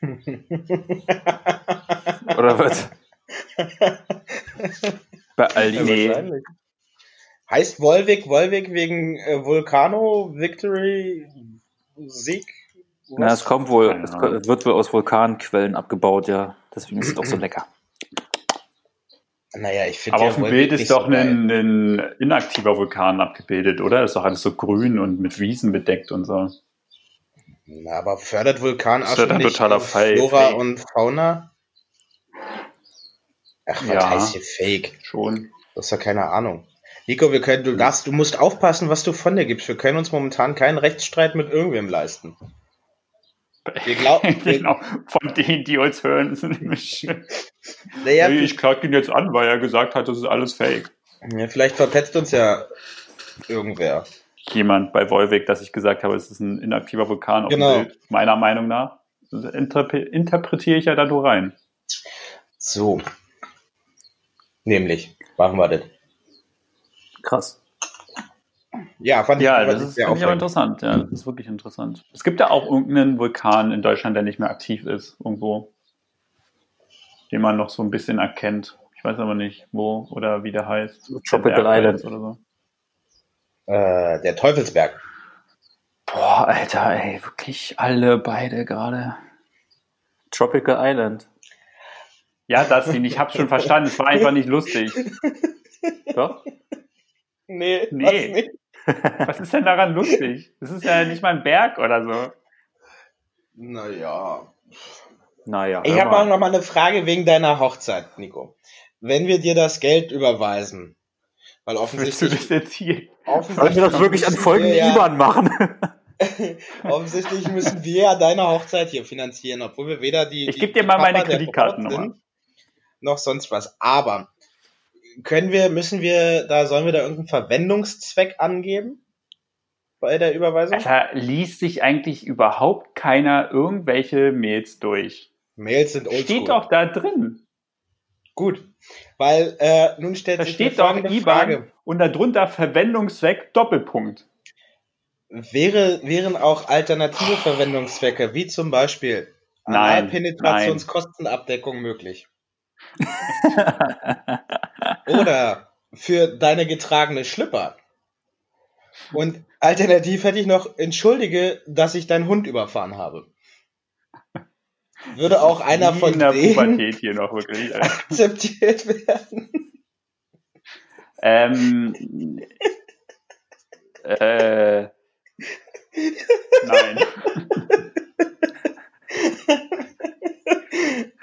Oder was? Bei Aldi. Nee. Heißt Volvic Volvic wegen äh, Vulcano Victory Sieg? Na, es kommt wohl, es wird wohl aus Vulkanquellen abgebaut, ja. Deswegen ist es auch so lecker. Naja, ich finde Aber ja auf dem Bild ist doch so ein, ein inaktiver Vulkan abgebildet, oder? Ist doch alles so grün und mit Wiesen bedeckt und so. Na, aber fördert Vulkanasch Das ist ja dann nicht totaler äh, Fake. Flora und Fauna? Ach, was Ja. heißt hier Fake? Schon. Das ist ja keine Ahnung. Nico, wir können, du darfst, du musst aufpassen, was du von dir gibst. Wir können uns momentan keinen Rechtsstreit mit irgendwem leisten. Wir glauben, wir, genau. Von denen, die uns hören, sind nämlich. naja, ich klag ihn jetzt an, weil er gesagt hat, das ist alles fake. ja, vielleicht verpetzt uns ja irgendwer. Jemand bei Volvic, dass ich gesagt habe, es ist ein inaktiver Vulkan Genau. Meiner Meinung nach. Das interpre interpretiere ich ja da nur rein. So. Nämlich, machen wir das. Krass. Ja, fand ich, Ja, das ist sehr ich aber interessant. Ja, das ist wirklich interessant. Es gibt ja auch irgendeinen Vulkan in Deutschland, der nicht mehr aktiv ist, irgendwo. Den man noch so ein bisschen erkennt. Ich weiß aber nicht, wo oder wie der heißt. Tropical Island. Oder so. Äh, der Teufelsberg. Boah, Alter, ey, wirklich alle beide gerade. Tropical Island. Ja, das ihn. Ich habe schon verstanden. Es war einfach nicht lustig. Doch? Nee, Nee. Was ist denn daran lustig? Das ist ja nicht mal ein Berg oder so. Naja. Naja. Ich habe mal. auch noch mal eine Frage wegen deiner Hochzeit, Nico. Wenn wir dir das Geld überweisen, weil Willst du offensichtlich, das jetzt hier? Wollen wir das wirklich an folgenden ja, IBAN machen? Offensichtlich müssen wir ja deine Hochzeit hier finanzieren, obwohl wir weder die. Ich die geb dir mal meine Papa. Braut sind, Noch sonst was. Aber können wir, müssen wir da, sollen wir da irgendeinen Verwendungszweck angeben? Bei der Überweisung? Alter, liest sich eigentlich überhaupt keiner irgendwelche Mails durch. Mails sind oldschool. Steht doch da drin. Gut, weil äh, nun stellt Da sich steht die doch IBAN Frage. und darunter Verwendungszweck Doppelpunkt. Wäre, wären auch alternative Verwendungszwecke, wie zum Beispiel Analpenetrationskostenabdeckung möglich? Oder für deine getragene Schlipper? Und alternativ hätte ich noch, entschuldige, dass ich deinen Hund überfahren habe. Würde auch einer von denen wirklich. Akzeptiert werden? Ähm, äh, nein.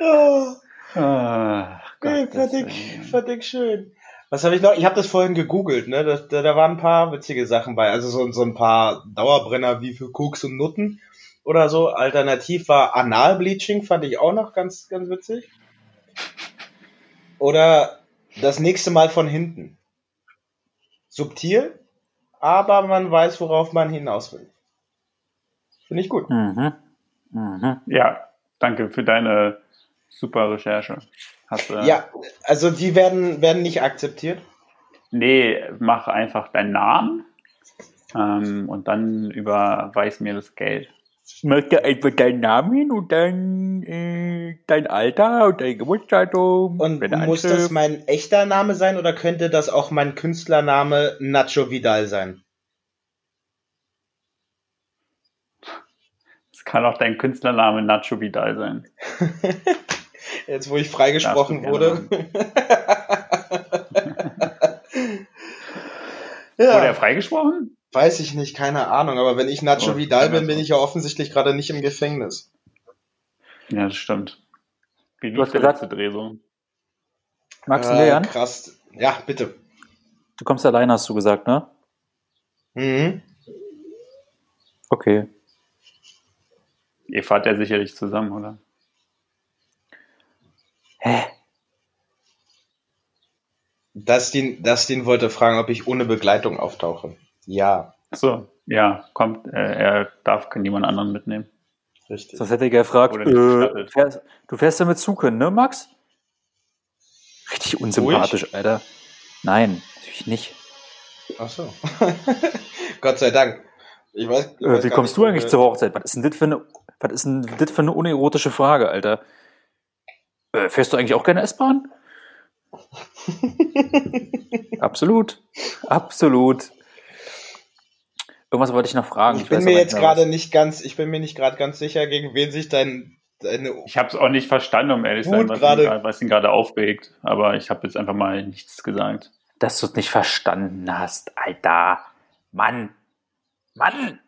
Oh. Ah, Nee, äh, fand ich schön. Was habe ich noch? Ich habe das vorhin gegoogelt, ne? Da, da, da waren ein paar witzige Sachen bei. Also so, so ein paar Dauerbrenner wie für Koks und Nutten oder so. Alternativ war Analbleaching, fand ich auch noch ganz, ganz witzig. Oder das nächste Mal von hinten. Subtil, aber man weiß, worauf man hinaus will. Finde ich gut. Mhm. Mhm. Ja, danke für deine super Recherche. Hast, du Ja, also die werden, werden nicht akzeptiert. Nee, mach einfach deinen Namen ähm, und dann überweis mir das Geld. Mach da einfach deinen Namen hin und dann äh, dein Alter und dein Geburtsdatum. Und deine muss das Anschrift. mein echter Name sein oder könnte das auch mein Künstlername Nacho Vidal sein? Es kann auch dein Künstlername Nacho Vidal sein. Jetzt, wo ich freigesprochen Darfst du wurde. Wurde er ja, freigesprochen? weiß ich nicht, keine Ahnung. Aber wenn ich Nacho Oh, Vidal bin, bin ich ja offensichtlich gerade nicht im Gefängnis. Ja, das stimmt. Wie Du hast gesagt- letzte Dreh so? Maximilian, Äh, krass. Ja, bitte. du kommst alleine, hast du gesagt, ne? Mhm. Okay. Ihr fahrt ja sicherlich zusammen, oder? Hä? Dustin, Dustin wollte fragen, ob ich ohne Begleitung auftauche. Ja, Achso, ja, kommt, äh, er darf niemand anderen mitnehmen. richtig. Sonst hätte ich gefragt, äh, gestattet. fährst, du fährst ja mit Zug hin, ne, Max? Richtig unsympathisch, Alter. Nein, natürlich nicht. Ach so. Gott sei Dank. Ich weiß, ich Äh, weiß wie gar kommst nicht, du eigentlich zur Hochzeit? Was ist denn das für eine, was ist denn das für eine unerotische Frage, Alter? Äh, fährst du eigentlich auch gerne S-Bahn? Absolut. Absolut. Irgendwas wollte ich noch fragen. Ich bin weiß mir jetzt gerade nicht ganz, ich bin mir nicht gerade ganz sicher, gegen wen sich dein, deine Ich habe es auch nicht verstanden, um ehrlich zu sein, was ihn gerade- gerade- was ihn gerade aufregt. Aber ich habe jetzt einfach mal nichts gesagt. Dass du es nicht verstanden hast, Alter. Mann. Mann.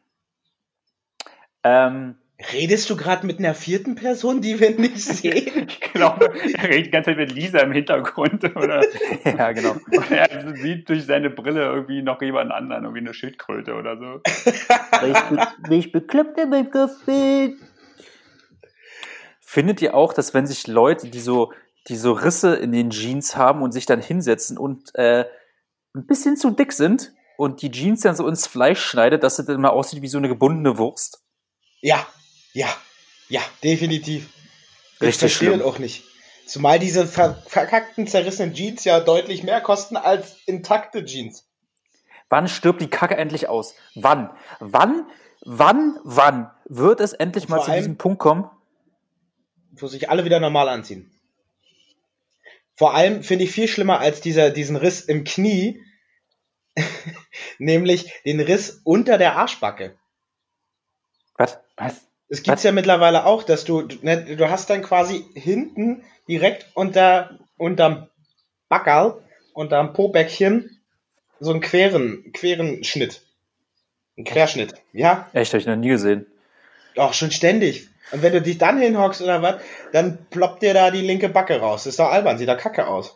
Ähm, Redest du gerade mit einer vierten Person, die wir nicht sehen? Glaube, er redet die ganze Zeit mit Lisa im Hintergrund. Oder, ja, genau. oder er sieht durch seine Brille irgendwie noch jemand anderen, irgendwie eine Schildkröte oder so. Weil ich, bekloppt in meinem Kopf bin. Findet ihr auch, dass wenn sich Leute, die so, die so Risse in den Jeans haben und sich dann hinsetzen und äh, ein bisschen zu dick sind und die Jeans dann so ins Fleisch schneidet, dass es dann mal aussieht wie so eine gebundene Wurst? Ja, ja, ja, definitiv. Ich Richtig verstehe schlimm. auch nicht. Zumal diese ver verkackten, zerrissenen Jeans ja deutlich mehr kosten als intakte Jeans. Wann stirbt die Kacke endlich aus? Wann? Wann? Wann? Wann wird es endlich mal zu allem- diesem Punkt kommen? Wo sich alle wieder normal anziehen. Vor allem finde ich viel schlimmer als dieser, diesen Riss im Knie, nämlich den Riss unter der Arschbacke. Was? Was? Es gibt's Was? ja mittlerweile auch, dass du, du- ne, du hast dann quasi hinten direkt unter, unterm Backerl, unterm Pobäckchen, so einen queren, queren Schnitt. Ein Querschnitt. Ja, Echt, habe ich noch nie gesehen. auch schon ständig. Und wenn du dich dann hinhockst oder was, dann ploppt dir da die linke Backe raus. Das ist doch albern, sieht da kacke aus.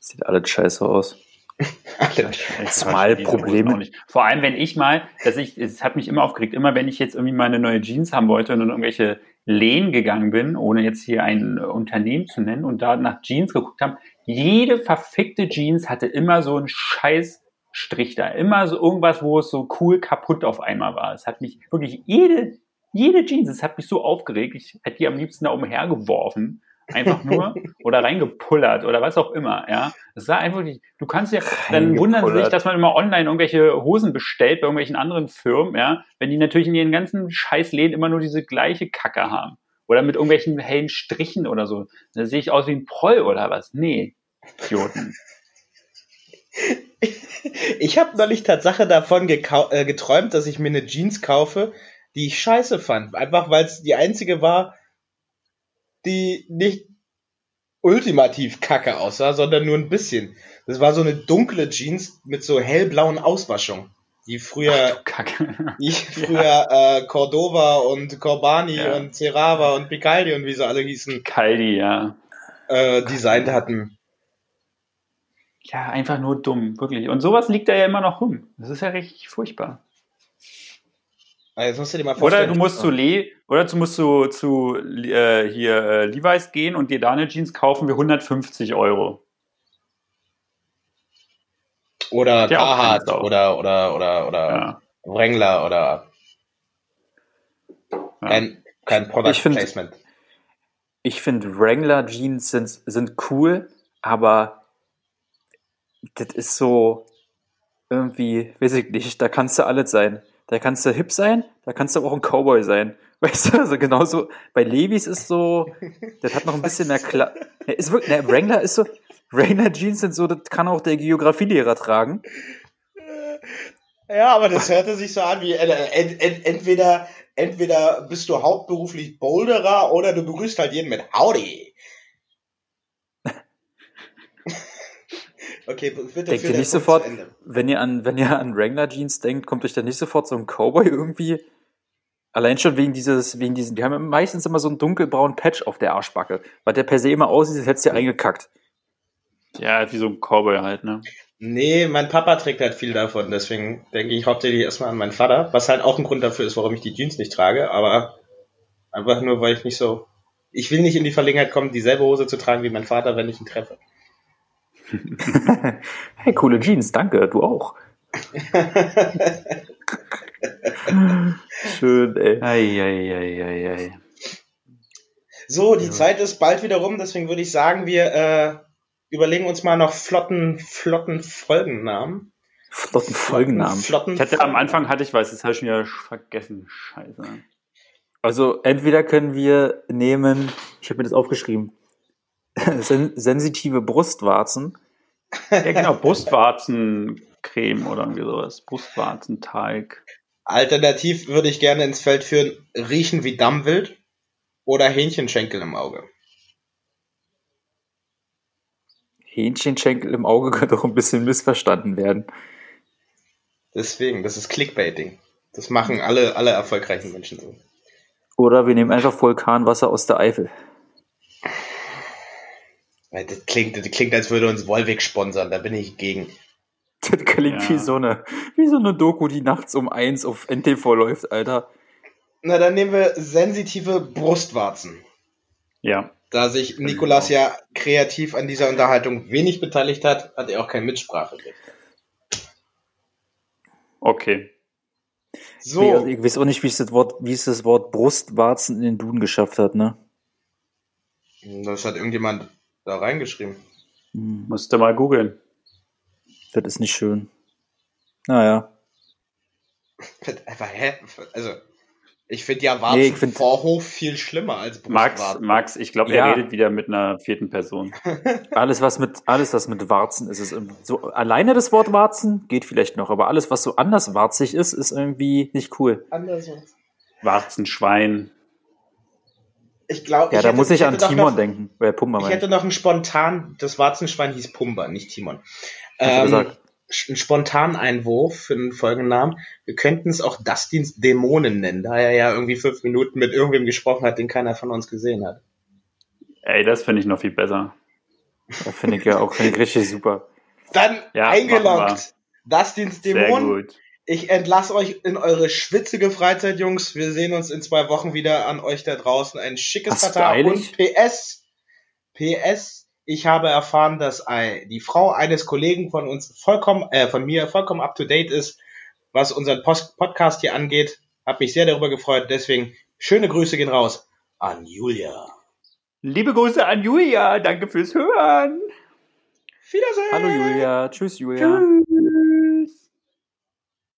Sieht alles scheiße aus. Zumal Probleme-. Vor allem, wenn ich mal, dass ich, es hat mich immer aufgeregt, immer wenn ich jetzt irgendwie mal eine neue Jeans haben wollte und in irgendwelche Läden gegangen bin, ohne jetzt hier ein Unternehmen zu nennen und da nach Jeans geguckt haben, jede verfickte Jeans hatte immer so einen scheiß Strich da. Immer so irgendwas, wo es so cool kaputt auf einmal war. Es hat mich wirklich jede, jede Jeans, es hat mich so aufgeregt. Ich hätte die am liebsten da umhergeworfen. Einfach nur oder reingepullert oder was auch immer, ja. Es sah einfach nicht, du kannst ja, dann wundern sie sich, dass man immer online irgendwelche Hosen bestellt bei irgendwelchen anderen Firmen, ja, wenn die natürlich in ihren ganzen Scheißläden immer nur diese gleiche Kacke haben. Oder mit irgendwelchen hellen Strichen oder so. Da sehe ich aus wie ein Proll oder was. Nee, Idioten. Ich habe neulich Tatsache davon äh, geträumt, dass ich mir eine Jeans kaufe, die ich scheiße fand. Einfach weil es die einzige war, die nicht ultimativ kacke aussah, sondern nur ein bisschen. Das war so eine dunkle Jeans mit so hellblauen Auswaschungen. Die früher, Ach, die früher ja. äh, Cordova und Corbani ja. und Cerava und Picaldi und wie sie alle hießen. Picaldi, ja. Äh, designt hatten. Ja, einfach nur dumm, wirklich. Und sowas liegt da ja immer noch rum. Das ist ja richtig furchtbar. Also du dir mal vorstellen. Oder du musst zu Le oder du musst zu, zu äh, hier äh, Levi's gehen und dir da eine Jeans kaufen für 150 Euro. Oder Carhartt oder oder oder oder ja. Wrangler oder ja. kein, kein Product ich find, Placement. Ich finde Wrangler Jeans sind, sind cool, aber das ist so irgendwie, weiß ich nicht, da kannst du alles sein. Da kannst du hip sein, da kannst du aber auch ein Cowboy sein. Weißt du, also genauso, bei Levis ist so, das hat noch ein bisschen mehr Kla ist wirklich, ne, Wrangler ist so, Wrangler Jeans sind so, das kann auch der Geografielehrer tragen. Ja, aber das hörte sich so an wie, äh, ent, ent, entweder, entweder bist du hauptberuflich Boulderer oder du begrüßt halt jeden mit Howdy. Okay, bitte Denkt ihr nicht sofort, wenn ihr an, wenn ihr an Wrangler Jeans denkt, kommt euch da nicht sofort so ein Cowboy irgendwie? Allein schon wegen dieses, wegen diesen, die haben meistens immer so einen dunkelbraunen Patch auf der Arschbacke, weil der per se immer aussieht, als hättest du eingekackt. Ja, wie so ein Cowboy halt, ne? Nee, mein Papa trägt halt viel davon, deswegen denke ich hauptsächlich erstmal an meinen Vater, was halt auch ein Grund dafür ist, warum ich die Jeans nicht trage, aber einfach nur, weil ich nicht so, ich will nicht in die Verlegenheit kommen, dieselbe Hose zu tragen wie mein Vater, wenn ich ihn treffe. Hey, coole Jeans, danke, du auch. Schön, ey. Ei, ei, ei, ei, ei. So, die ja. Zeit ist bald wieder rum, deswegen würde ich sagen, wir äh, überlegen uns mal noch flotten, flotten Folgennamen. Flotten Folgennamen. Flotten ich hatte am Anfang hatte ich was, das habe ich mir vergessen. Scheiße. Also entweder können wir nehmen, ich habe mir das aufgeschrieben, sen sensitive Brustwarzen. Ja, genau, Brustwarzencreme oder irgendwie sowas. Brustwarzenteig. Alternativ würde ich gerne ins Feld führen, riechen wie Dammwild oder Hähnchenschenkel im Auge. Hähnchenschenkel im Auge könnte auch ein bisschen missverstanden werden. Deswegen, das ist Clickbaiting. Das machen alle, alle erfolgreichen Menschen so. Oder wir nehmen einfach Vulkanwasser aus der Eifel. Das klingt, das klingt, als würde uns Wolwig sponsern, da bin ich gegen. Das klingt ja. wie, so eine, wie so eine Doku, die nachts um eins auf NTV läuft, Alter. Na, dann nehmen wir sensitive Brustwarzen. Ja. Da sich Nikolas ja kreativ an dieser Unterhaltung wenig beteiligt hat, hat er auch kein Mitspracherecht. Okay. So. Ich weiß auch nicht, wie es das Wort, wie es das Wort Brustwarzen in den Duden geschafft hat, ne? Das hat irgendjemand da reingeschrieben. Hm. Musste mal googeln. Das ist nicht schön. Naja. Einfach, hä? Also, ich finde ja Warzen nee, find, Vorhof viel schlimmer als Max, Max, ich glaube, er ja. redet wieder mit einer vierten Person. alles, was mit, alles, was mit Warzen ist, ist so, alleine das Wort Warzen geht vielleicht noch, aber alles, was so anders warzig ist, ist irgendwie nicht cool. Anders. Warzenschwein. Ich glaube, ja, ich da hätte, muss ich, ich an Timon noch, denken. Äh, Pumba ich hätte noch einen spontan, das Warzenschwein hieß Pumba, nicht Timon. Ähm, einen spontanen Einwurf für den folgenden Namen. Wir könnten es auch Dustins Dämonen nennen, da er ja irgendwie fünf Minuten mit irgendwem gesprochen hat, den keiner von uns gesehen hat. Ey, das finde ich noch viel besser. Das finde ich ja auch find ich richtig super. Dann ja, eingeloggt. Dustins Dämonen. Ich entlasse euch in eure schwitzige Freizeit, Jungs. Wir sehen uns in zwei Wochen wieder an euch da draußen. Ein schickes Tata und PS. PS. Ich habe erfahren, dass die Frau eines Kollegen von uns vollkommen, äh, von mir vollkommen up to date ist, was unseren Post Podcast hier angeht. Hab mich sehr darüber gefreut. Deswegen schöne Grüße gehen raus an Julia. Liebe Grüße an Julia. Danke fürs Hören. Wiedersehen. Hallo Julia. Tschüss Julia. Tschüss.